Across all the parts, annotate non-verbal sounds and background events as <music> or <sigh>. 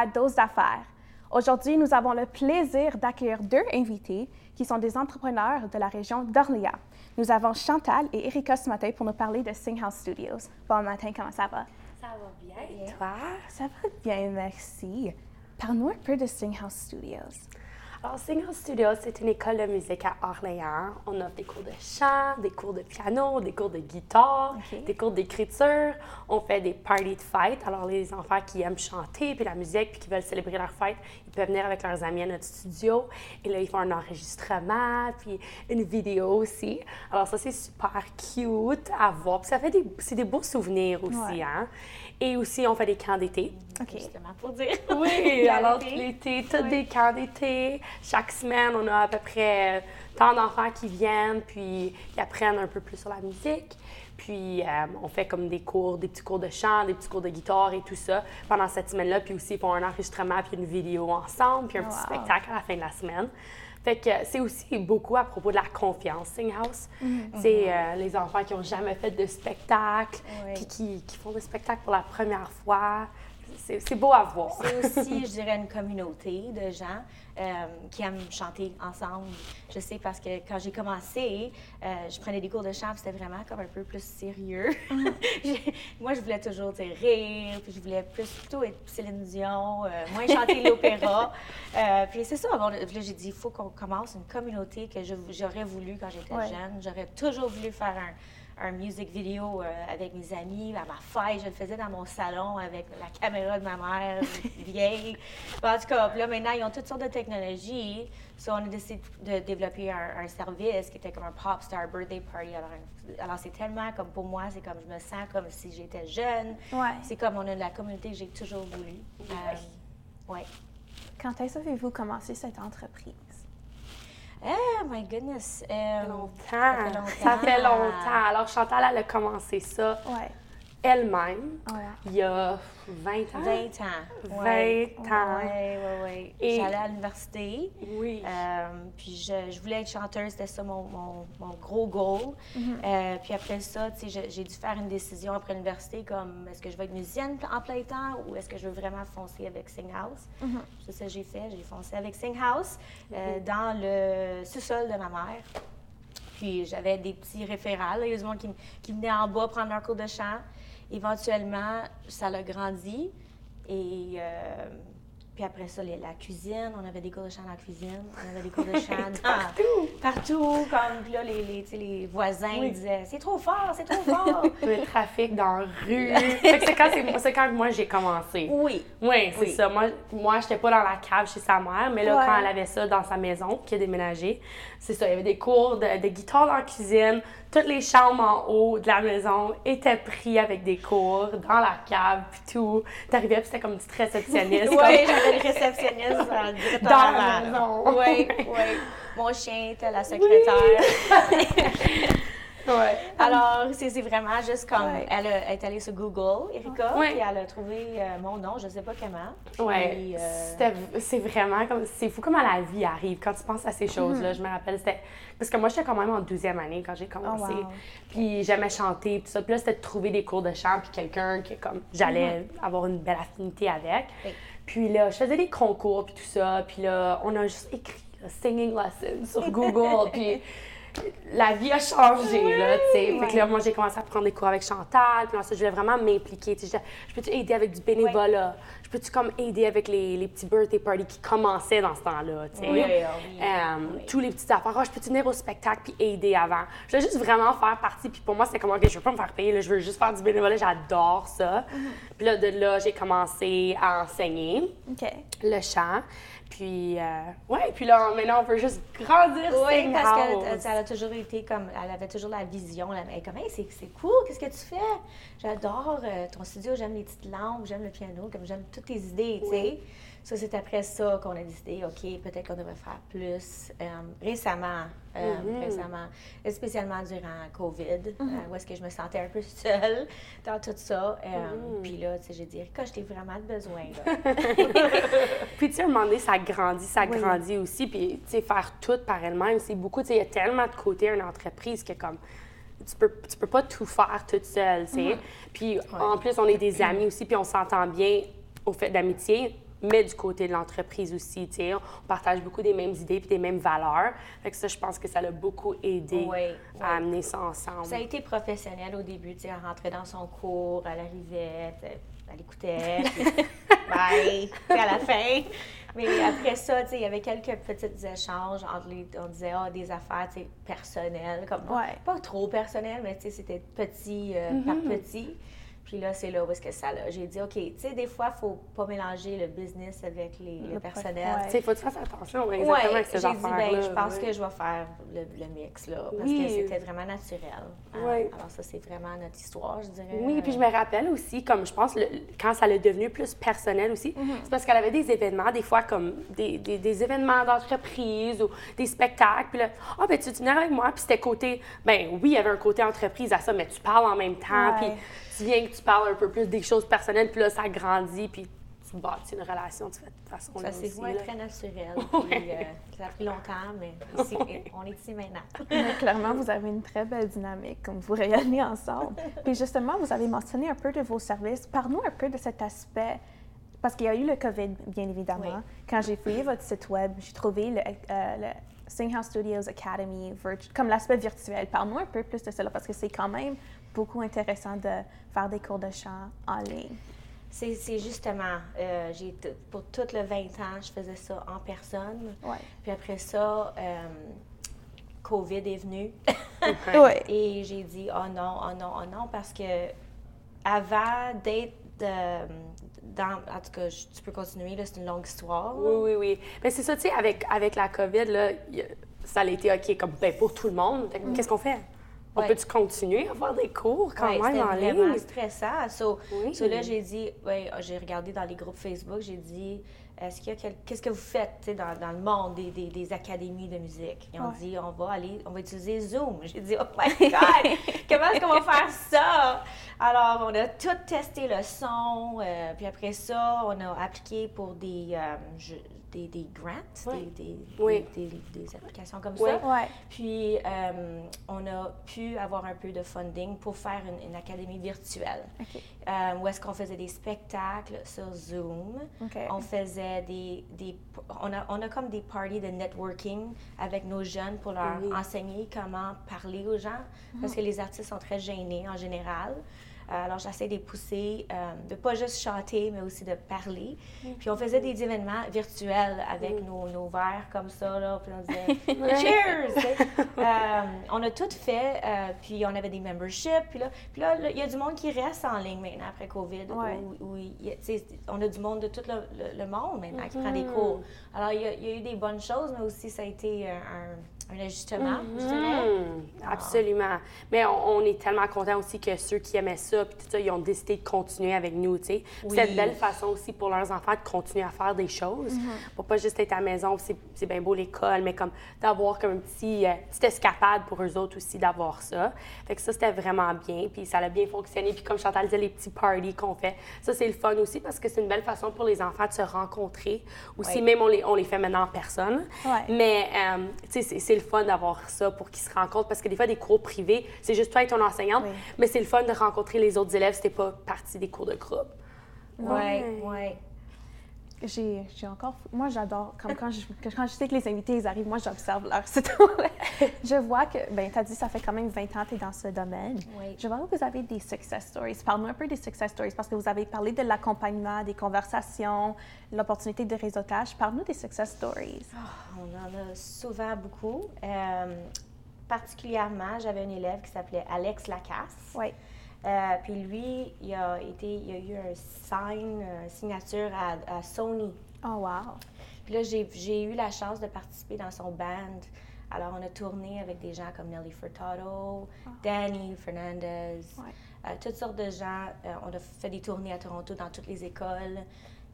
À Dose d'affaires. Aujourd'hui, nous avons le plaisir d'accueillir deux invités qui sont des entrepreneurs de la région d'Orléans. Nous avons Chantal et Erika ce matin pour nous parler de Singhouse Studios. Bon matin, comment ça va? Ça va bien. Et toi? Ça va bien, merci. Parle-nous un peu de Singhouse Studios. Alors, Singhouse Studios, c'est une école de musique à Orléans. On offre des cours de chant, des cours de piano, des cours de guitare, des cours d'écriture. On fait des parties de fête. Alors, les enfants qui aiment chanter, puis la musique, puis qui veulent célébrer leur fête, ils peuvent venir avec leurs amis à notre studio. Et là, ils font un enregistrement, puis une vidéo aussi. Alors, ça, c'est super cute à voir. Puis ça fait des, c'est des beaux souvenirs aussi, Ouais. hein. Et aussi, on fait des camps d'été. OK. Justement pour dire. Oui, <laughs> alors l'été, tous des camps d'été. Chaque semaine, on a à peu près tant d'enfants qui viennent, puis qui apprennent un peu plus sur la musique. Puis euh, on fait comme des cours, des petits cours de chant, des petits cours de guitare et tout ça pendant cette semaine-là. Puis aussi, ils font un enregistrement, puis une vidéo ensemble, puis un petit Wow. spectacle à la fin de la semaine. Fait que c'est aussi beaucoup à propos de la confiance, Singhouse. Mm-hmm. C'est euh, les enfants qui n'ont jamais fait de spectacle, Oui. puis qui, qui font des spectacles pour la première fois. C'est beau à voir. C'est aussi, <laughs> je dirais, une communauté de gens euh, qui aiment chanter ensemble. Je sais parce que quand j'ai commencé, euh, je prenais des cours de chant, c'était vraiment comme un peu plus sérieux. <laughs> J'ai- Moi, je voulais toujours rire, puis je voulais plus plutôt être Céline Dion, euh, moins chanter l'opéra. <laughs> Puis c'est ça, bon, là, j'ai dit, il faut qu'on commence une communauté que j'aurais voulu quand j'étais Ouais. jeune. J'aurais toujours voulu faire un un music vidéo euh, avec mes amis. À ma fête, je le faisais dans mon salon avec la caméra de ma mère <laughs> vieille. En tout cas, là, maintenant, ils ont toutes sortes de technologies. So, on a décidé de développer un, un service qui était comme un pop star birthday party. Alors, c'est tellement comme pour moi, c'est comme je me sens comme si j'étais jeune. Ouais. C'est comme on a de la communauté que j'ai toujours voulu. Euh, ouais. Quand est-ce que avez-vous commencé cette entreprise? Oh my goodness. euh, longtemps. Ça fait longtemps. Ça fait longtemps. Alors, Chantal, elle a commencé ça Ouais. Elle-même Ouais. il y a 20 ans. 20 ans. 20 Ouais. ans. Oui, oui, oui. Et- J'allais à l'université. Oui. Euh, puis je, je voulais être chanteuse, c'était ça mon, mon, mon gros goal. Mm-hmm. Euh, puis après ça, tu sais, j'ai dû faire une décision après l'université comme est-ce que je veux être musicienne en plein temps ou est-ce que je veux vraiment foncer avec Singhouse? Mm-hmm. C'est ça que j'ai fait, j'ai foncé avec Singhouse euh, dans le sous-sol de ma mère. Puis j'avais des petits référents. là. Il y a du monde qui, qui venait en bas prendre leur cours de chant. Éventuellement, ça l'a grandi. Et euh, puis après ça, les- la cuisine, on avait des cours de chant dans la cuisine. On avait des cours de chant <laughs> Partout. Partout. Comme là, les, les, voisins Oui. disaient C'est trop fort, c'est trop fort. <laughs> Le trafic dans la rue. C'est quand, quand moi j'ai commencé. oui. Oui, c'est Oui. ça. Moi, moi j'étais pas dans la cave chez sa mère, mais là, Ouais. quand elle avait ça dans sa maison, qui a déménagé, c'est ça. Il y avait des cours de, de guitare dans la cuisine. Toutes les chambres en haut de la maison étaient pris avec des cours dans la cave, puis tout. T'arrivais, puis c'était comme une petite réceptionniste. Oui, j'avais une réceptionniste <laughs> dans, direct Dans la maison. Oui, oui. Mon chien était la secrétaire. <laughs> Ouais. <laughs> Alors, c'est vraiment juste comme. Ouais. Elle, a- elle est allée sur Google, Erika, Ouais. puis elle a trouvé euh, mon nom, je ne sais pas comment. Ouais, euh, c'est vraiment comme. C'est fou comment la vie arrive quand tu penses à ces choses-là. Je me rappelle, c'était. Parce que moi, j'étais quand même en 12e année quand j'ai commencé. Oh, wow. Puis j'aimais chanter, puis ça. Puis là, c'était de trouver des cours de chant, puis quelqu'un que, comme, j'allais avoir une belle affinité avec. Oui. Puis là, je faisais des concours, puis tout ça. Puis là, on a juste écrit singing lessons sur <laughs> Google, puis la vie a changé, là, tu sais. Fait que là, moi, j'ai commencé à prendre des cours avec Chantal, puis ensuite, je voulais vraiment m'impliquer. Tu sais, je, je peux-tu aider avec du bénévolat? Je peux-tu comme aider avec les, les petits birthday parties qui commençaient dans ce temps-là, tu sais? Oui, oui, oui. Tous les petites affaires. Ah, je peux-tu venir au spectacle puis aider avant? Je voulais juste vraiment faire partie. Puis pour moi, c'était comme, OK, je veux pas me faire payer, là, je veux juste faire du bénévolat. J'adore ça. Puis là, de là, j'ai commencé à enseigner le chant. Puis, euh, ouais, puis là, maintenant, on veut juste grandir Oui, parce House. qu'elle elle a toujours été comme. Elle avait toujours la vision. Elle est comme, hey, c'est cool, qu'est-ce que tu fais? J'adore euh, ton studio, j'aime les petites lampes, j'aime le piano, comme j'aime toutes tes idées, tu sais. Ça, c'est après ça qu'on a décidé, OK, peut-être qu'on devrait faire plus. Euh, récemment, euh, Mhm. récemment, et spéciaalement durant COVID, euh, où est-ce que je me sentais un peu seule dans tout ça. Mhm. Puis là, tu sais, j'ai dit, Erika, je t'ai vraiment besoin, là. <laughs> Puis, tu sais, à un moment donné, ça grandit, ça Oui. grandit aussi. Puis, tu sais, faire tout par elle-même, c'est beaucoup. Tu sais, il y a tellement de côtés à une entreprise que, comme, tu peux, tu peux pas tout faire toute seule, tu sais. Puis, en plus, on est des amis aussi, puis on s'entend bien au fait d'amitié, mais du côté de l'entreprise aussi. tu sais. On partage beaucoup des mêmes idées puis des mêmes valeurs. Fait que ça, je pense que ça l'a beaucoup aidé Oui, oui. à amener ça ensemble. Ça a été professionnel au début, tu sais, elle rentrait dans son cours, elle arrivait, elle écoutait, puis bye, tu sais, à la fin. Mais après ça, tu sais, il y avait quelques petits échanges entre les, on disait, ah, des affaires, tu sais, personnelles, comme, Ouais. pas trop personnelles, mais tu sais, c'était petit euh, par petit. Puis là, c'est là où est-ce que ça l'a. J'ai dit, OK, tu sais, des fois, il faut pas mélanger le business avec les, le Le personnel. ouais. Tu sais, faut que tu fasses attention exactement Ouais, avec ces j'ai dit, ben, je pense ouais. que je vais faire le, le mix, là, parce Oui. que c'était vraiment naturel. Ouais. Alors ça, c'est vraiment notre histoire, je dirais. Oui, puis je me rappelle aussi, comme je pense, le- quand ça l'a devenu plus personnel aussi, c'est parce qu'elle avait des événements, des fois comme des, des, des événements d'entreprise ou des spectacles. Puis là, ah, ben tu venir avec moi. Puis c'était côté, ben oui, il y avait un côté entreprise à ça, mais tu parles en même temps. Ouais. Puis viens que tu parles un peu plus des choses personnelles. Puis là, ça grandit. Puis tu bâtis une relation de cette façon-là. Ça s'est là. très naturel. <laughs> Puis, euh, ça a pris longtemps, mais <laughs> ici, on est ici maintenant. <laughs> Mais clairement, vous avez une très belle dynamique, comme vous rayonnez ensemble. Puis justement, vous avez mentionné un peu de vos services. Parle-nous un peu de cet aspect, parce qu'il y a eu le COVID, bien évidemment. Oui. Quand j'ai fouillé votre site web, j'ai trouvé le, euh, le Singhouse Studios Academy, virtu- comme l'aspect virtuel. Parle-nous un peu plus de cela, parce que c'est quand même beaucoup intéressant de faire des cours de chant en ligne. C'est c'est justement, euh, j'ai t- pour tout le 20 ans, je faisais ça en personne. Ouais. Puis après ça, euh, COVID est venu. Ouais. <laughs> Et j'ai dit, oh non, oh non, oh non, parce que avant d'être euh, dans. En tout cas, je- tu peux continuer, là, c'est une longue histoire. là. Oui, oui, oui. Mais c'est ça, tu sais, avec, avec la COVID, là, ça a été OK comme ben, pour tout le monde. Que Qu'est-ce qu'on fait? On Ouais. peut-tu continuer à faire des cours quand Ouais, même c'était en vraiment ligne? stressant. So, Oui. so là, j'ai dit, ouais, j'ai regardé dans les groupes Facebook, j'ai dit, est-ce qu'il y a quel- qu'est-ce que vous faites dans, dans le monde des, des, des académies de musique? Ils ont Ouais. dit, on va aller, on va utiliser Zoom. <laughs> J'ai dit, oh my <laughs> God, comment est-ce qu'on va faire ça? Alors, on a tout testé le son, euh, puis après ça, on a appliqué pour des, euh, je- des, des grants, des, des, Oui. applications comme ça. Puis, euh, on a pu avoir un peu de funding pour faire une, une académie virtuelle. OK. Euh, où est-ce qu'on faisait des spectacles sur Zoom. On faisait des... des on, a, on a comme des parties de networking avec nos jeunes pour leur Oui. enseigner comment parler aux gens. Parce que les artistes sont très gênés en général. Euh, Alors, j'essaie de les pousser, euh, de pas juste chanter, mais aussi de parler. Puis, on faisait des événements virtuels avec nos, nos verres comme ça, là. Puis, on disait <laughs> « Cheers! ». <laughs> Euh, On a tout fait, euh, puis on avait des memberships. Puis là, puis là, il y a du monde qui reste en ligne maintenant après COVID. Ouais. où- où il y a- tu sais, on a du monde de tout le, le- le monde maintenant qui prend des cours. Alors, il y, a, il y a eu des bonnes choses, mais aussi ça a été un, un ajustement, je dirais. Hum, absolument. Mais on, on est tellement contents aussi que ceux qui aimaient ça, puis tout ça, ils ont décidé de continuer avec nous, tu sais. Oui. C'est une belle façon aussi pour leurs enfants de continuer à faire des choses, pour pas juste être à la maison, c'est bien beau l'école, mais comme d'avoir comme un petit, euh, petite escapade pour eux autres aussi d'avoir ça. Fait que ça, c'était vraiment bien, puis ça a bien fonctionné. Puis comme Chantal disait, les petits parties qu'on fait, ça, c'est le fun aussi parce que c'est une belle façon pour les enfants de se rencontrer. Aussi, Oui. même on les, on les fait maintenant en personne. Ouais. Mais, euh, tu sais, c'est le fun d'avoir ça pour qu'ils se rencontrent parce que des fois, des cours privés, c'est juste toi et ton enseignante, Oui. mais c'est le fun de rencontrer les autres élèves si t'es pas partie des cours de groupe. Oui, oui. J'ai j'ai encore. Moi, j'adore. Comme <laughs> quand je, quand je sais que les invités ils arrivent, moi, j'observe leur <laughs> site. <laughs> Je vois que. Ben, tu as dit, ça fait quand même 20 ans que tu es dans ce domaine. Oui. Je vois que vous avez des success stories. Parle-nous un peu des success stories parce que vous avez parlé de l'accompagnement, des conversations, l'opportunité de réseautage. Parle-nous des success stories. On en a souvent beaucoup. Euh, particulièrement, j'avais un élève qui s'appelait Alex Lacasse. Oui. Euh, puis lui, il a, été, il a eu un sign, une signature à, à Sony. Oh, wow. Puis là, j'ai eu la chance de participer dans son band. Alors, on a tourné avec des gens comme Nelly Furtado, Danny Fernandez, Ouais. euh, toutes sortes de gens. Euh, on a fait des tournées à Toronto dans toutes les écoles.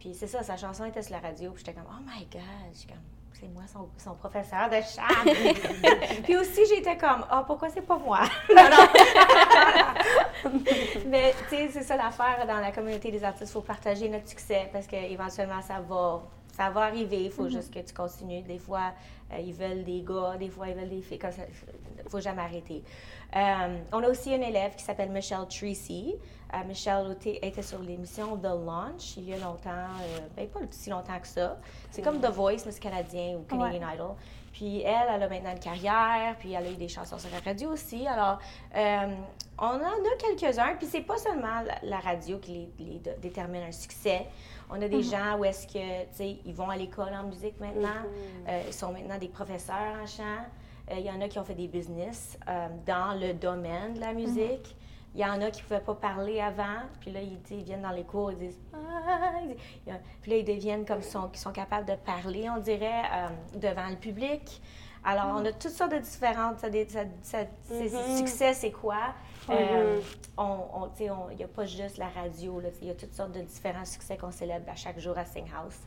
Puis c'est ça, sa chanson était sur la radio. Puis j'étais comme, oh my God! Comme, c'est moi son, son professeur de chant. <laughs> puis aussi, j'étais comme, ah, pourquoi c'est pas moi? <laughs> non, non. <laughs> <laughs> Mais tu sais, c'est ça l'affaire dans la communauté des artistes. Il faut partager notre succès parce qu'éventuellement, ça va, ça va arriver, il faut juste que tu continues. Des fois, euh, ils veulent des gars, des fois, ils veulent des filles. Il ne faut jamais arrêter. Euh, on a aussi une élève qui s'appelle Michelle Tracy. Euh, Michelle était sur l'émission The Launch il y a longtemps, ben, pas si longtemps que ça. C'est comme The Voice, mais c'est canadien ou Canadian Idol. Puis elle, elle a maintenant une carrière, puis elle a eu des chansons sur la radio aussi. Alors, on en a quelques-uns, puis c'est pas seulement la, radio qui les, détermine un succès. On a des mhm. gens où est-ce que, tu sais, ils vont à l'école en musique maintenant. Mhm. Euh, ils sont maintenant des professeurs en chant. Euh, il y en a qui ont fait des business euh, dans le domaine de la mhm. musique. Il y en a qui ne pouvaient pas parler avant, puis là, ils, ils, viennent dans les cours, ils disent ah! Puis là, ils deviennent comme sont, sont capables de parler, on dirait, devant le public. Alors, on a toutes sortes de différentes. Ça, Succès, c'est quoi? Euh, on, il n'y a pas juste la radio, il y a toutes sortes de différents succès qu'on célèbre à chaque jour à Sing House.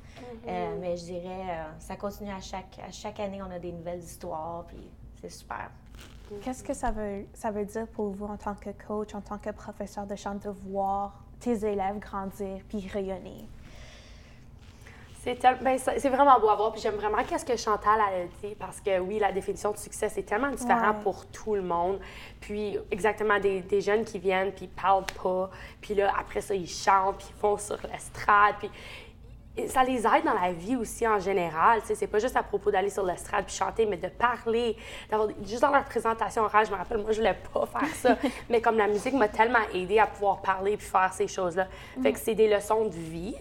Euh, mais je dirais, euh, ça continue à chaque, à chaque année, on a des nouvelles histoires, puis c'est super. Qu'est-ce que ça veut, ça veut dire pour vous en tant que coach, en tant que professeur de chant, de voir tes élèves grandir puis rayonner? Ben, c'est vraiment beau à voir. Puis j'aime vraiment qu'est-ce que Chantal a dit parce que oui, la définition de succès, c'est tellement différent pour tout le monde. Puis exactement des, des, jeunes qui viennent puis ils parlent pas. Puis là, après ça, ils chantent puis ils font sur l'estrade. Puis ça les aide dans la vie aussi en général. C'est pas juste à propos d'aller sur l'estrade puis chanter, mais de parler, juste dans leur présentation orale. Je me rappelle, moi, je voulais pas <laughs> faire ça, mais comme la musique m'a tellement aidé à pouvoir parler puis faire ces choses-là. Fait que c'est des leçons de vie.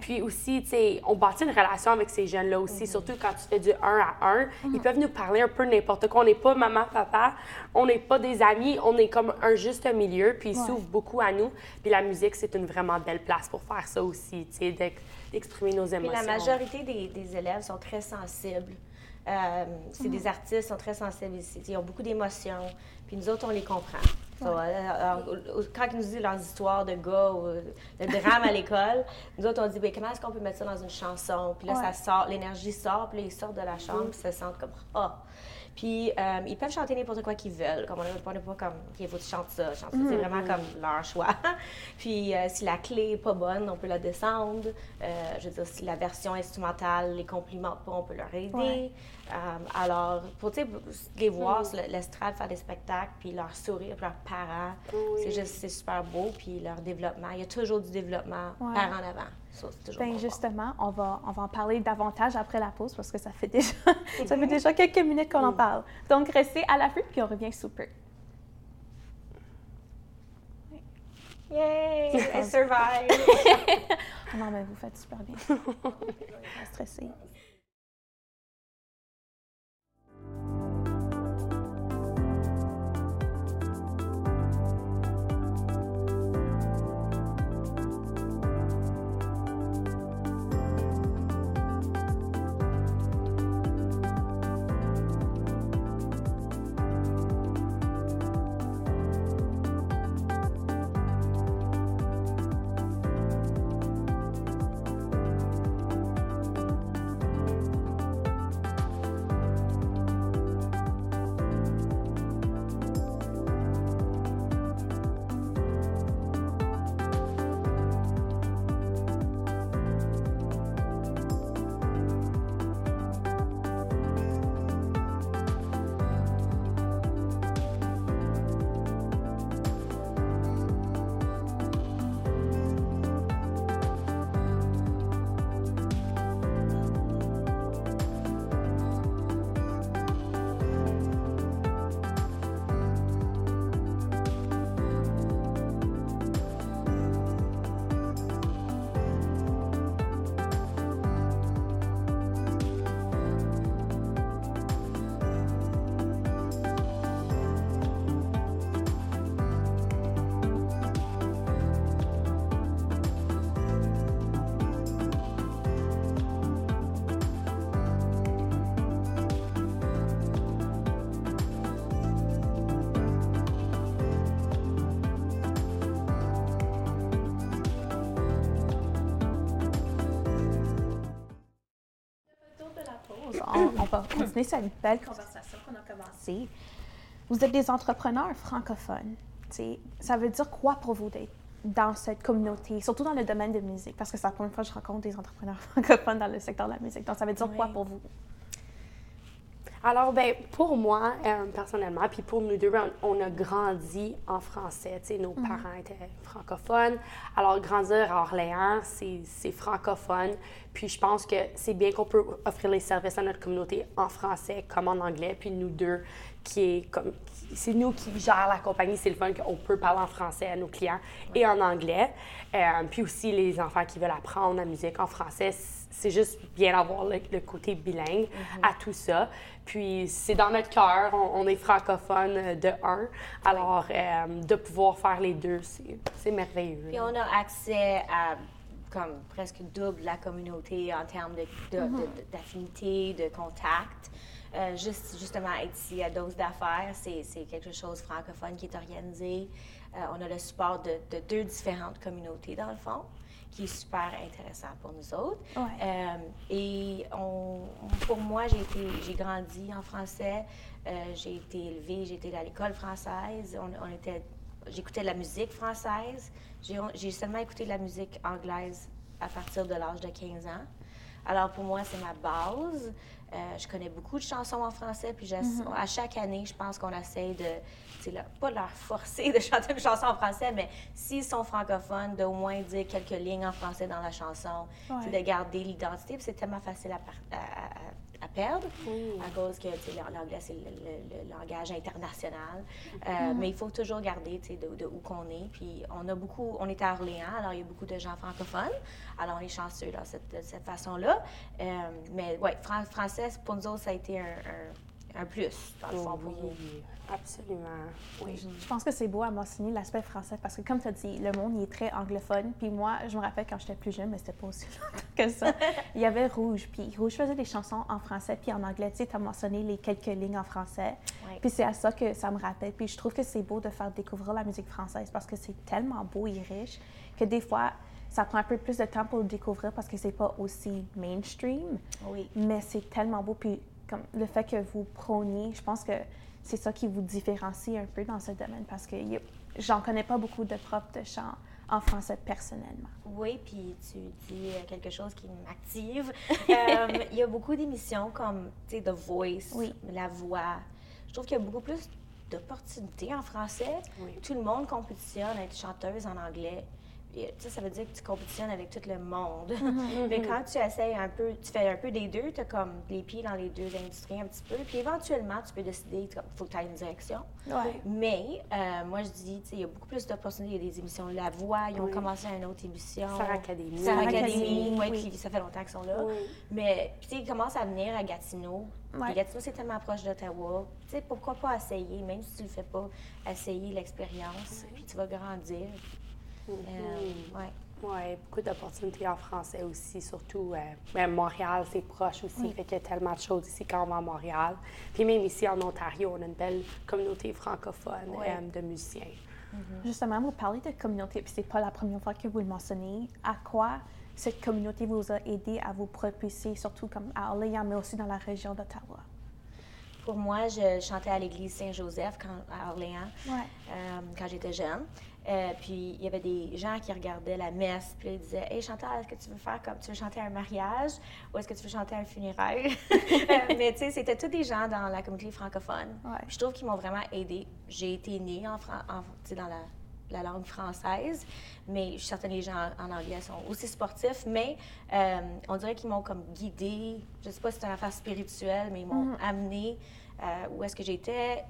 Puis aussi, tu sais, on bâtit une relation avec ces jeunes-là aussi, mhm. surtout quand tu fais du un à un. Ils mhm. peuvent nous parler un peu n'importe quoi. On n'est pas maman, papa, on n'est pas des amis, on est comme un juste milieu, puis ils s'ouvrent beaucoup à nous. Puis la musique, c'est une vraiment belle place pour faire ça aussi, tu sais, d'exprimer nos émotions. Puis la majorité des, des, élèves sont très sensibles. Euh, c'est des artistes, sont très sensibles. Ils ont beaucoup d'émotions. Puis nous autres, on les comprend. Euh, quand ils nous disent leurs histoires de gars ou de drame à l'école, <laughs> nous autres, on dit ben, comment est-ce qu'on peut mettre ça dans une chanson? Puis là, ça sort, l'énergie sort, puis là, ils sortent de la chambre, puis se sentent comme Ah! Puis euh, ils peuvent chanter n'importe quoi qu'ils veulent. Comme on n'est pas comme il faut que tu chantes ça. C'est mm-hmm. vraiment comme leur choix. <laughs> Puis euh, si la clé n'est pas bonne, on peut la descendre. Euh, je veux dire, si la version instrumentale les complimente pas, on peut leur aider. alors, pour les voir sur mm-hmm. l'estrade faire des spectacles, puis leur sourire, puis leurs parents, c'est juste c'est super beau. Puis leur développement, il y a toujours du développement par en avant. Bien, justement, on va, on va en parler davantage après la pause parce que ça fait <laughs> déjà, ça fait déjà quelques minutes qu'on en parle. Donc, restez à l'affût puis on revient sous peu. Yay! <laughs> I survived! non, mais vous faites super bien. <laughs> Pas stressé. Va continuer cette belle conversation qu'on a commencée. Vous êtes des entrepreneurs francophones. ça veut dire quoi pour vous d'être dans cette communauté, surtout dans le domaine de musique, parce que c'est la première fois que je rencontre des entrepreneurs <laughs> francophones dans le secteur de la musique. Donc, ça veut dire quoi pour vous? Alors, ben, pour moi, euh, personnellement, puis pour nous deux, ben, on, on a grandi en français. Tu sais, nos parents étaient francophones. Alors, grandir à Orléans, c'est francophone. Puis, je pense que c'est bien qu'on peut offrir les services à notre communauté en français comme en anglais. Puis, nous deux, qui est comme. C'est nous qui gèrent la compagnie. C'est le fun qu'on peut parler en français à nos clients et en anglais. Euh, puis aussi, les enfants qui veulent apprendre la musique en français, c'est juste bien d'avoir le, le côté bilingue à tout ça. Puis c'est dans notre cœur, on, on est francophone euh, de un. Alors, euh, de pouvoir faire les deux, c'est merveilleux. Puis on a accès à comme presque double la communauté en termes de- de- de- de- d'affinité, de, contact. Euh, juste, justement, être ici à Dose d'affaires, c'est c'est quelque chose francophone qui est organisé. Euh, on a le support de, de deux différentes communautés, dans le fond, qui est super intéressant pour nous autres. Ouais. Euh, et on, pour moi, j'ai été, j'ai grandi en français. Euh, j'ai été élevée, j'ai été à l'école française. On, on était, j'écoutais de la musique française. J'ai, seulement écouté de la musique anglaise à partir de l'âge de 15 ans. Alors pour moi, c'est ma base. Euh, je connais beaucoup de chansons en français, puis j'essa- à chaque année, je pense qu'on essaye de, là, pas de leur forcer de chanter une chanson en français, mais s'ils sont francophones, d'au moins dire quelques lignes en français dans la chanson, Ouais. de garder l'identité, c'est tellement facile à, à- à- à perdre, à cause que l'anglais, c'est le, le- le langage international. Euh, Mais il faut toujours garder tu sais, de, de où qu'on est. Puis on a beaucoup, on est à Orléans, alors il y a beaucoup de gens francophones. Alors on est chanceux dans cette, de cette façon-là. Euh, mais oui, français, pour nous autres, ça a été un, un- un plus, dans le fond, pour nous. Oui, absolument. Oui. Je pense que c'est beau à mentionner l'aspect français parce que, comme tu as dit, le monde il est très anglophone. Puis moi, je me rappelle quand j'étais plus jeune, mais c'était pas aussi <laughs> longtemps que ça, <laughs> il y avait Rouge. Puis Rouge faisait des chansons en français puis en anglais. Tu sais, tu as mentionné les quelques lignes en français. Puis c'est à ça que ça me rappelle. Puis je trouve que c'est beau de faire découvrir la musique française parce que c'est tellement beau et riche que des fois, ça prend un peu plus de temps pour le découvrir parce que c'est pas aussi mainstream. Oui. Mais c'est tellement beau. Puis comme le fait que vous prôniez, je pense que c'est ça qui vous différencie un peu dans ce domaine parce que j'en connais pas beaucoup de profs de chant en français personnellement. Oui, puis tu dis quelque chose qui m'active. <laughs> Euh, Il y a beaucoup d'émissions comme, tu sais, The Voice, Oui. La Voix. Je trouve qu'il y a beaucoup plus d'opportunités en français. Oui. Tout le monde compétitionne à être chanteuse en anglais. Sais, ça veut dire que tu compétitionnes avec tout le monde. <laughs> Mais quand tu essayes un peu, tu fais un peu des deux, tu as comme les pieds dans les deux industries un petit peu. Puis éventuellement, tu peux décider, il faut que tu aies une direction. Ouais. Mais euh, moi, je dis, il y a beaucoup plus d'opportunités. Il y a des émissions La Voix, ils ont Oui. commencé une autre émission. Star Academy. Star Academy, ouais, oui. puis ça fait longtemps qu'ils sont là. Oui. Mais, puis, tu sais, ils commencent à venir à Gatineau. Gatineau, c'est tellement proche d'Ottawa. Tu sais, pourquoi pas essayer, même si tu le fais pas, essayer l'expérience, puis tu vas grandir. Ouais. Oui, beaucoup d'opportunités en français aussi, surtout. euh, Montréal, c'est proche aussi, fait qu'il y a tellement de choses ici quand on va à Montréal. Puis même ici en Ontario, on a une belle communauté francophone euh, de musiciens. Justement, vous parlez de communauté, puis c'est pas la première fois que vous le mentionnez. À quoi cette communauté vous a aidé à vous propulser, surtout comme à Orléans, mais aussi dans la région d'Ottawa? Pour moi, je chantais à l'église Saint-Joseph quand- à Orléans Ouais. euh, quand j'étais jeune. Euh, puis il y avait des gens qui regardaient la messe, puis ils disaient Hey Chantal, est-ce que tu veux faire comme tu veux chanter un mariage ou est-ce que tu veux chanter un funéraire <laughs> Euh, Mais tu sais, c'était tous des gens dans la communauté francophone. Ouais. Je trouve qu'ils m'ont vraiment aidée. J'ai été née en, Fran- en- dans la, la langue française, mais je suis certaine que les gens en, en anglais sont aussi sportifs, mais euh, on dirait qu'ils m'ont comme guidée. Je sais pas si c'est une affaire spirituelle, mais ils m'ont amenée euh, où est-ce que j'étais,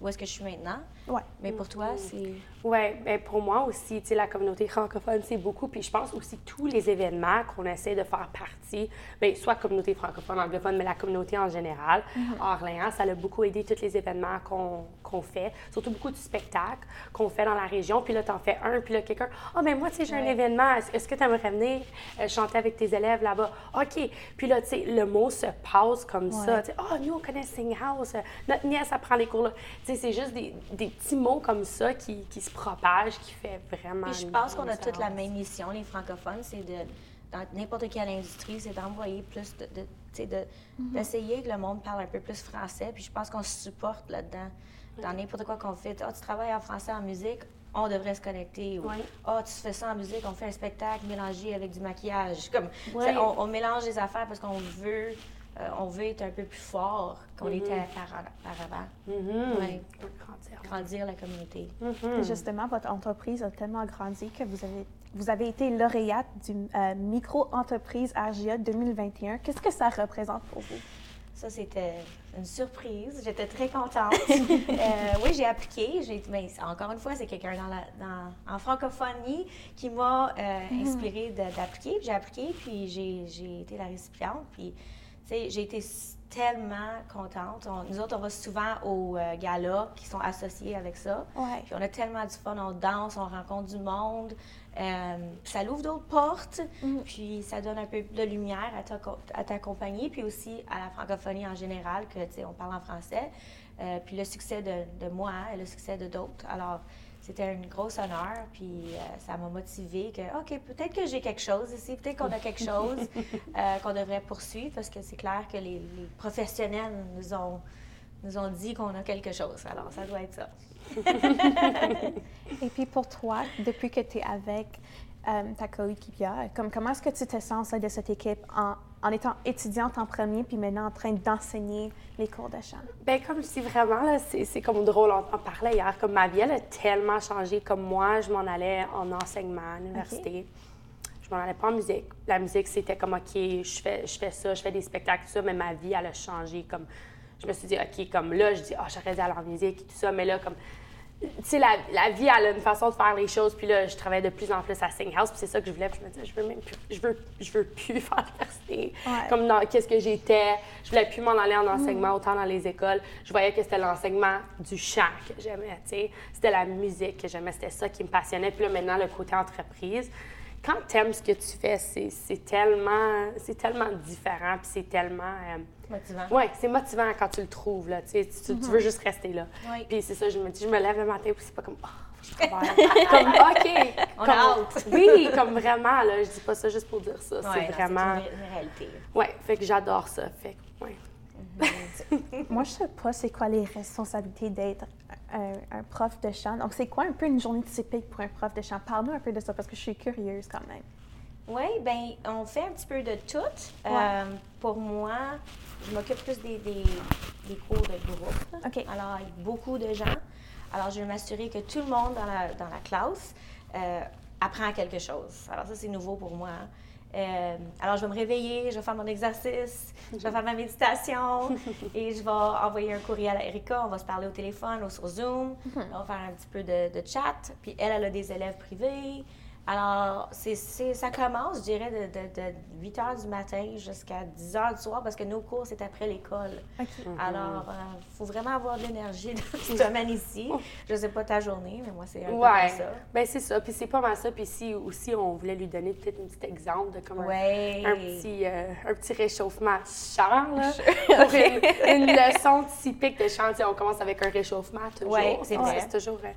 où est-ce que je suis maintenant. Ouais. Mais pour toi, c'est. Oui, ben pour moi aussi, tu sais, la communauté francophone, c'est beaucoup. Puis je pense aussi tous les événements qu'on essaie de faire partie, bien, soit communauté francophone, anglophone, mais la communauté en général, à Orléans, ça a beaucoup aidé tous les événements qu'on qu'on fait, surtout beaucoup de spectacles qu'on fait dans la région. Puis là, tu en fais un, puis là, quelqu'un, ah, ben moi, tu sais, j'ai un événement, est-ce que tu aimerais venir euh, chanter avec tes élèves là-bas? OK. Puis là, tu sais, le mot se passe comme ça. Ouais. Tu sais, ah, nous, on connaît Sing House, notre nièce apprend les cours là. Tu sais, c'est juste des, des petits mots comme ça qui, qui se propagent, qui fait vraiment. Puis je pense qu'on a toute la même mission, les francophones, c'est de, dans n'importe quelle industrie, c'est d'envoyer plus de, de- tu sais, de- Mhm. d'essayer que le monde parle un peu plus français. Puis je pense qu'on se supporte là-dedans. dans n'importe quoi qu'on fait. Ah, tu travailles en français en musique, on devrait se connecter. Ou, ah, tu fais ça en musique, on fait un spectacle mélangé avec du maquillage. Comme, on mélange les affaires parce qu'on veut, euh, on veut être un peu plus fort qu'on était par, par avant. Mhm. Ouais. Pour grandir. Grandir la communauté. Mhm. Justement, votre entreprise a tellement grandi que vous avez, vous avez été lauréate du euh, micro-entreprise RGA 2021. Qu'est-ce que ça représente pour vous? Ça, c'était une surprise. J'étais très contente. <laughs> Euh, oui, j'ai appliqué. J'ai, mais encore une fois, c'est quelqu'un dans la, dans- en francophonie qui m'a euh, inspiré de- d'appliquer. J'ai appliqué, puis j'ai, j'ai été la récipiente. Puis, j'ai été tellement contente. On- nous autres, on va souvent aux euh, galas qui sont associés avec ça. Ouais. Puis on a tellement du fun, on danse, on rencontre du monde. Euh, puis ça l'ouvre d'autres portes, puis ça donne un peu de lumière à ta, co- à ta compagnie, puis aussi à la francophonie en général, que tu sais, on parle en français. Euh, puis le succès de, de moi et le succès de d'autres. Alors, c'était un gros honneur, puis euh, ça m'a motivé que, OK, peut-être que j'ai quelque chose ici, peut-être qu'on a quelque chose <laughs> euh, qu'on devrait poursuivre, parce que c'est clair que les, les professionnels nous ont, nous ont dit qu'on a quelque chose. Alors, ça doit être ça. <laughs> Et puis pour toi, depuis que tu es avec euh, ta coéquipière, comme, comment est-ce que tu te sens au sein de cette équipe en, en étant étudiante en premier, puis maintenant en train d'enseigner les cours de chant? Ben, comme dis vraiment, là, c'est, comme drôle, on en parlait hier, comme ma vie, elle a tellement changé. Comme moi, je m'en allais en enseignement à l'université. Je m'en allais pas en musique. La musique, c'était comme, OK, je fais, je fais ça, je fais des spectacles, tout ça, mais ma vie, elle a changé. Comme, je me suis dit, OK, comme là, je dis, ah, j'aurais dû aller en musique et tout ça, mais là, comme, sais, la, la vie, elle a une façon de faire les choses. Puis là, je travaille de plus en plus à Sing House. Puis c'est ça que je voulais. Puis je me disais, je veux même plus, je veux, je veux plus <laughs> faire l'université. Ouais. Comme dans qu'est-ce que j'étais? Je voulais plus m'en aller en enseignement, autant dans les écoles. Je voyais que c'était l'enseignement du chant que j'aimais, tu sais. C'était la musique que j'aimais. C'était ça qui me passionnait. Puis là, maintenant, le côté entreprise. Quand tu aimes ce que tu fais, c'est c'est tellement, c'est tellement différent. Puis c'est tellement... euh, Motivant. oui, c'est motivant quand tu le trouves, là. Tu, sais, tu, tu veux juste rester là. Oui. Puis c'est ça, je me dis, je me lève le matin, puis c'est pas comme, oh, je <laughs> travaille. comme, OK. On comme, a hâte. oui, comme vraiment, là. Je dis pas ça juste pour dire ça. Ouais, c'est vraiment. une, une réalité. Ouais, fait que j'adore ça. Fait que, ouais. <laughs> Moi, je sais pas c'est quoi les responsabilités d'être un, un prof de chant. Donc, c'est quoi un peu une journée typique pour un prof de chant? Parle-nous un peu de ça parce que je suis curieuse quand même. Oui, ben on fait un petit peu de tout. Euh, pour moi, je m'occupe plus des, des, des cours de groupe. OK. Alors, avec beaucoup de gens. Alors, je vais m'assurer que tout le monde dans la, dans la classe euh, apprend quelque chose. Alors, ça, c'est nouveau pour moi. Euh, alors, je vais me réveiller, je vais faire mon exercice, je vais faire ma méditation <laughs> et je vais envoyer un courriel à Erika. On va se parler au téléphone ou sur Zoom. On va faire un petit peu de, de chat. Puis elle, elle a des élèves privés. Alors, c'est, c'est- ça commence, je dirais, de, de, de 8 heures du matin jusqu'à 10 heures du soir parce que nos cours, c'est après l'école. OK. Alors, il faut vraiment avoir de l'énergie <laughs> dans ce domaine ici. Je ne sais pas ta journée, mais moi, c'est un peu Ouais. comme ça. Ben, c'est ça. Puis c'est pas mal ça. Puis si aussi, on voulait lui donner peut-être un petit exemple de comme un- Ouais. un, petit, euh, un petit réchauffement chant, là. <laughs> Pour une, une leçon typique de chant. On commence avec un réchauffement toujours. Ouais, c'est vrai. C'est toujours euh,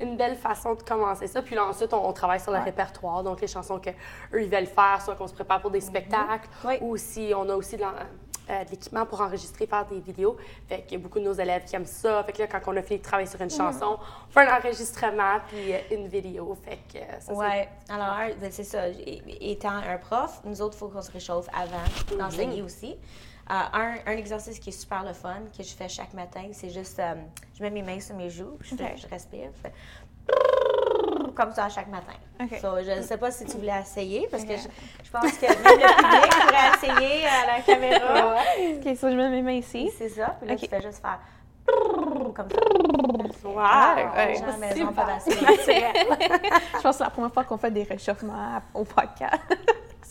une belle façon de commencer ça. Puis là, ensuite, on, on travaille sur le répertoire. Donc, les chansons qu'eux, ils veulent faire, soit qu'on se prépare pour des spectacles, Oui. ou si on a aussi de euh, de l'équipement pour enregistrer, faire des vidéos. Fait qu'il y a beaucoup de nos élèves qui aiment ça. Fait que là, quand on a fini de travailler sur une chanson, on fait un enregistrement puis euh, une vidéo. Fait que euh, ça, c'est- Ouais. Alors, ben, c'est ça. Étant un prof, nous autres, il faut qu'on se réchauffe avant d'enseigner aussi. Euh, un, un exercice qui est super le fun, que je fais chaque matin, c'est juste, euh, je mets mes mains sur mes joues, je, fais- je respire, je fais comme ça chaque matin. So, je ne sais pas si tu voulais essayer, parce que je, je pense que même le public pourrait essayer à la caméra. OK, ça, je mets mes mains ici. C'est ça. Puis là, Ok. tu fais juste faire comme ça. Wow! ouais. Gens à la maison. <laughs> Je pense que c'est la première fois qu'on fait des réchauffements au podcast.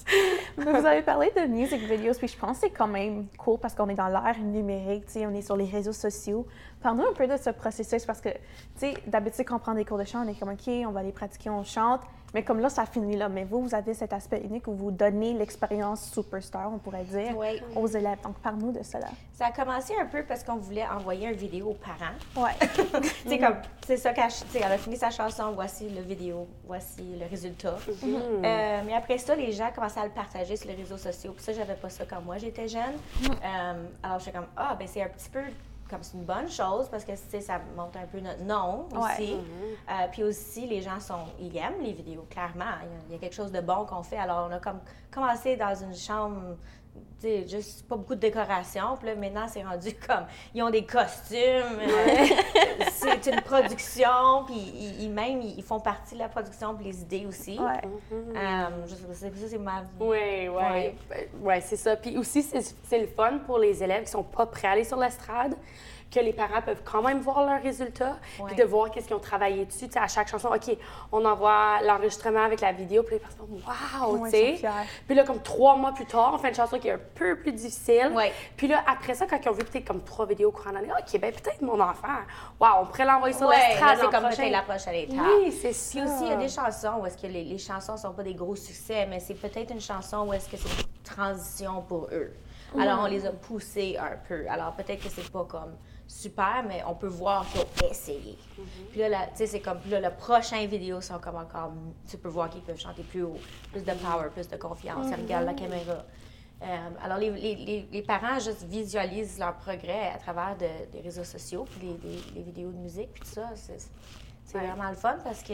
<laughs> Vous avez parlé de music videos, puis je pense que c'est quand même cool parce qu'on est dans l'ère numérique, on est sur les réseaux sociaux. Parle-nous un peu de ce processus parce que, tu sais, d'habitude, quand on prend des cours de chant, on est comme, OK, on va les pratiquer, on chante. Mais comme là, ça finit là. Mais vous, vous avez cet aspect unique où vous donnez l'expérience superstar, on pourrait dire, Oui. aux élèves. Donc, parle-nous de cela. Ça a commencé un peu parce qu'on voulait envoyer une vidéo aux parents. Ouais. <laughs> sais, comme, c'est ça qu'elle elle a fini sa chanson, voici le vidéo, voici le résultat. Euh, mais après ça, les gens commençaient à le partager sur les réseaux sociaux. Puis ça, j'avais pas ça quand moi j'étais jeune. Euh, alors, j'étais comme, ah, ben c'est un petit peu comme c'est une bonne chose parce que tu sais, ça montre un peu notre nom aussi. Euh, puis aussi, les gens sont, ils aiment les vidéos, clairement. Il y a, il y a quelque chose de bon qu'on fait. Alors, on a comme commencé dans une chambre sais, juste pas beaucoup de décoration. Puis là, maintenant, c'est rendu <laughs> comme, ils ont des costumes, euh, <laughs> c'est une production, puis ils, ils- même, ils font partie de la production, puis les idées aussi. Ouais. Euh, je sais pas, c'est- ça, c'est ma... Oui, oui. Ouais. Ouais, c'est ça. Puis aussi, c'est c'est le fun pour les élèves qui sont pas prêts à aller sur l'estrade, que les parents peuvent quand même voir leurs résultats, puis de voir qu'est-ce qu'ils ont travaillé dessus. À chaque chanson, OK, on envoie l'enregistrement avec la vidéo, puis les personnes, wow, tu sais. Puis là, comme trois mois plus tard, on fait une chanson qui est un peu plus difficile. Puis là, après ça, quand ils ont vu peut-être comme trois vidéos au courant de l'année, OK, ben peut-être mon enfant, wow, on pourrait l'envoyer sur l'estrade c'est comme prochain. la prochaine étape. Oui, c'est ça. Puis aussi, il y a des chansons où est-ce que les, les chansons sont pas des gros succès, mais c'est peut-être une chanson où est-ce que c'est une transition pour eux. Alors, on les a poussés un peu. Alors, peut-être que c'est pas comme super, mais on peut voir qu'ils ont essayé. Puis là, tu sais, c'est comme, là, le prochain vidéo sont comme encore, tu peux voir qu'ils peuvent chanter plus haut, plus de power, plus de confiance, ils regardent la caméra. Euh, alors, les, les- les- parents juste visualisent leur progrès à travers de- des réseaux sociaux, puis les vidéos de musique, puis tout ça. C'est, Ouais. vraiment le fun parce que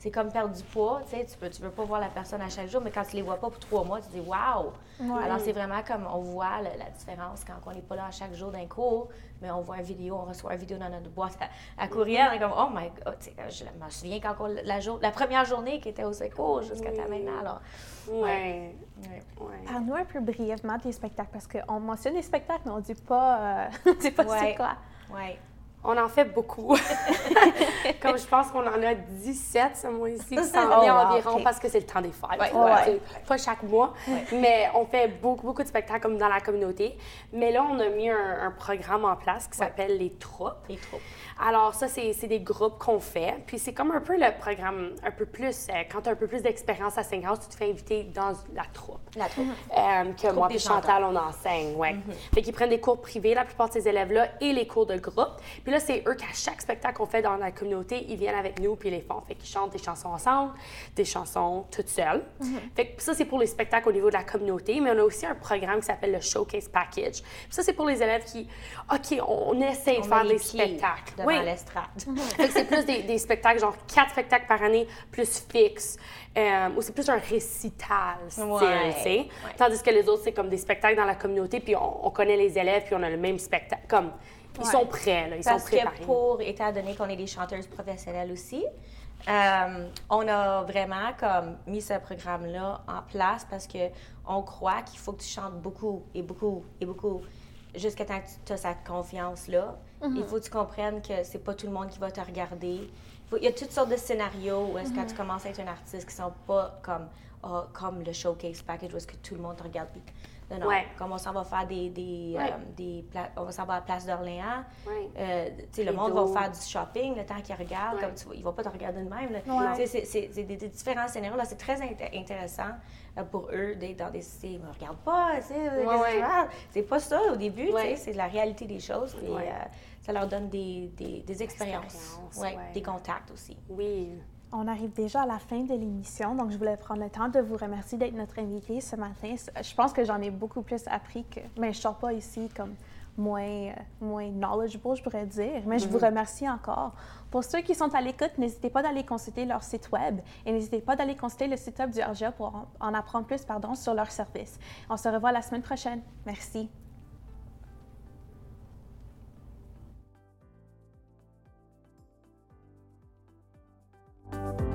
c'est comme perdre du poids. Tu sais, tu peux, tu veux pas voir la personne à chaque jour, mais quand tu les vois pas pour trois mois, tu te dis waouh! Ouais. Alors, c'est vraiment comme on voit le- la différence quand on n'est pas là à chaque jour d'un cours, mais on voit une vidéo, on reçoit une vidéo dans notre boîte à, à courriel. On est comme oh my god! Tu sais, Je me souviens quand on- la, jour- la première journée qui était au secours jusqu'à ta maintenant. Alors, Ouais. ouais. ouais. Parle-nous un peu brièvement des spectacles, parce qu'on mentionne les spectacles, mais on dit pas, euh, <laughs> on dit pas c'est quoi. Ouais. On en fait beaucoup. <laughs> Comme je pense qu'on en a 17 ce mois-ci qui s'en Oh, wow, environ parce que c'est le temps des fêtes. Ouais, Ouais, Pas chaque mois, mais on fait beaucoup, beaucoup de spectacles comme dans la communauté. Mais là, on a mis un, un programme en place qui s'appelle les troupes. Les troupes. Alors ça, c'est des groupes qu'on fait. Puis c'est comme un peu le programme un peu plus, euh, quand tu as un peu plus d'expérience à Singhouse, tu te fais inviter dans la troupe. La troupe. Euh, que moi et Chantal, on enseigne, ouais. Fait qu'ils prennent des cours privés, la plupart de ces élèves-là, et les cours de groupe. Puis là, c'est eux qu'à chaque spectacle qu'on fait dans la communauté, ils viennent avec nous puis ils les font. Fait qu'ils chantent des chansons ensemble, des chansons toutes seules. Fait que ça, c'est pour les spectacles au niveau de la communauté, mais on a aussi un programme qui s'appelle le Showcase Package. Puis ça, c'est pour les élèves qui, OK, on, on essaie de faire des spectacles. devant l'estrade. <laughs> Fait que c'est plus des, des spectacles, genre quatre spectacles par année, plus fixes. Euh, ou c'est plus un récital style, Ouais, tu sais. ouais. Tandis que les autres, c'est comme des spectacles dans la communauté, puis on, on connaît les élèves, puis on a le même spectacle. Comme, ils Ouais. sont prêts, là, ils Parce sont préparés. que pour, étant donné qu'on est des chanteuses professionnelles aussi, euh, on a vraiment comme mis ce programme-là en place parce que on croit qu'il faut que tu chantes beaucoup et beaucoup et beaucoup jusqu'à temps que tu as cette confiance-là. Il faut que tu comprennes que c'est pas tout le monde qui va te regarder. Il faut- Il y a toutes sortes de scénarios où est-ce que quand tu commences à être un artiste qui sont pas comme, ah, comme le showcase package où est-ce que tout le monde te regarde. puis- Non, non. Ouais. Comme on s'en va faire des, des, Ouais. euh, des pla- on s'en va à la place d'Orléans. Ouais. Euh, tu sais, le monde va faire du shopping le temps qu'il regarde. Ouais. Comme tu vois, il va pas te regarder de même. C'est c'est- c'est des, des différents scénarios. là. C'est très inté- intéressant euh, pour eux d'être dans des... Ils me regardent pas? C'est pas ça au début, tu Ouais. sais. C'est la réalité des choses. Puis, euh, ça leur donne des, des, des expériences. Expériences, Ouais, ouais. Des contacts aussi. Oui. On arrive déjà à la fin de l'émission, donc je voulais prendre le temps de vous remercier d'être notre invité ce matin. Je pense que j'en ai beaucoup plus appris que, mais je sors pas ici comme moins, euh, moins knowledgeable, je pourrais dire. Mais je vous remercie encore. Pour ceux qui sont à l'écoute, n'hésitez pas d'aller consulter leur site web et n'hésitez pas d'aller consulter le site web du RGA pour en, en apprendre plus pardon, sur leur service. On se revoit la semaine prochaine. Merci. you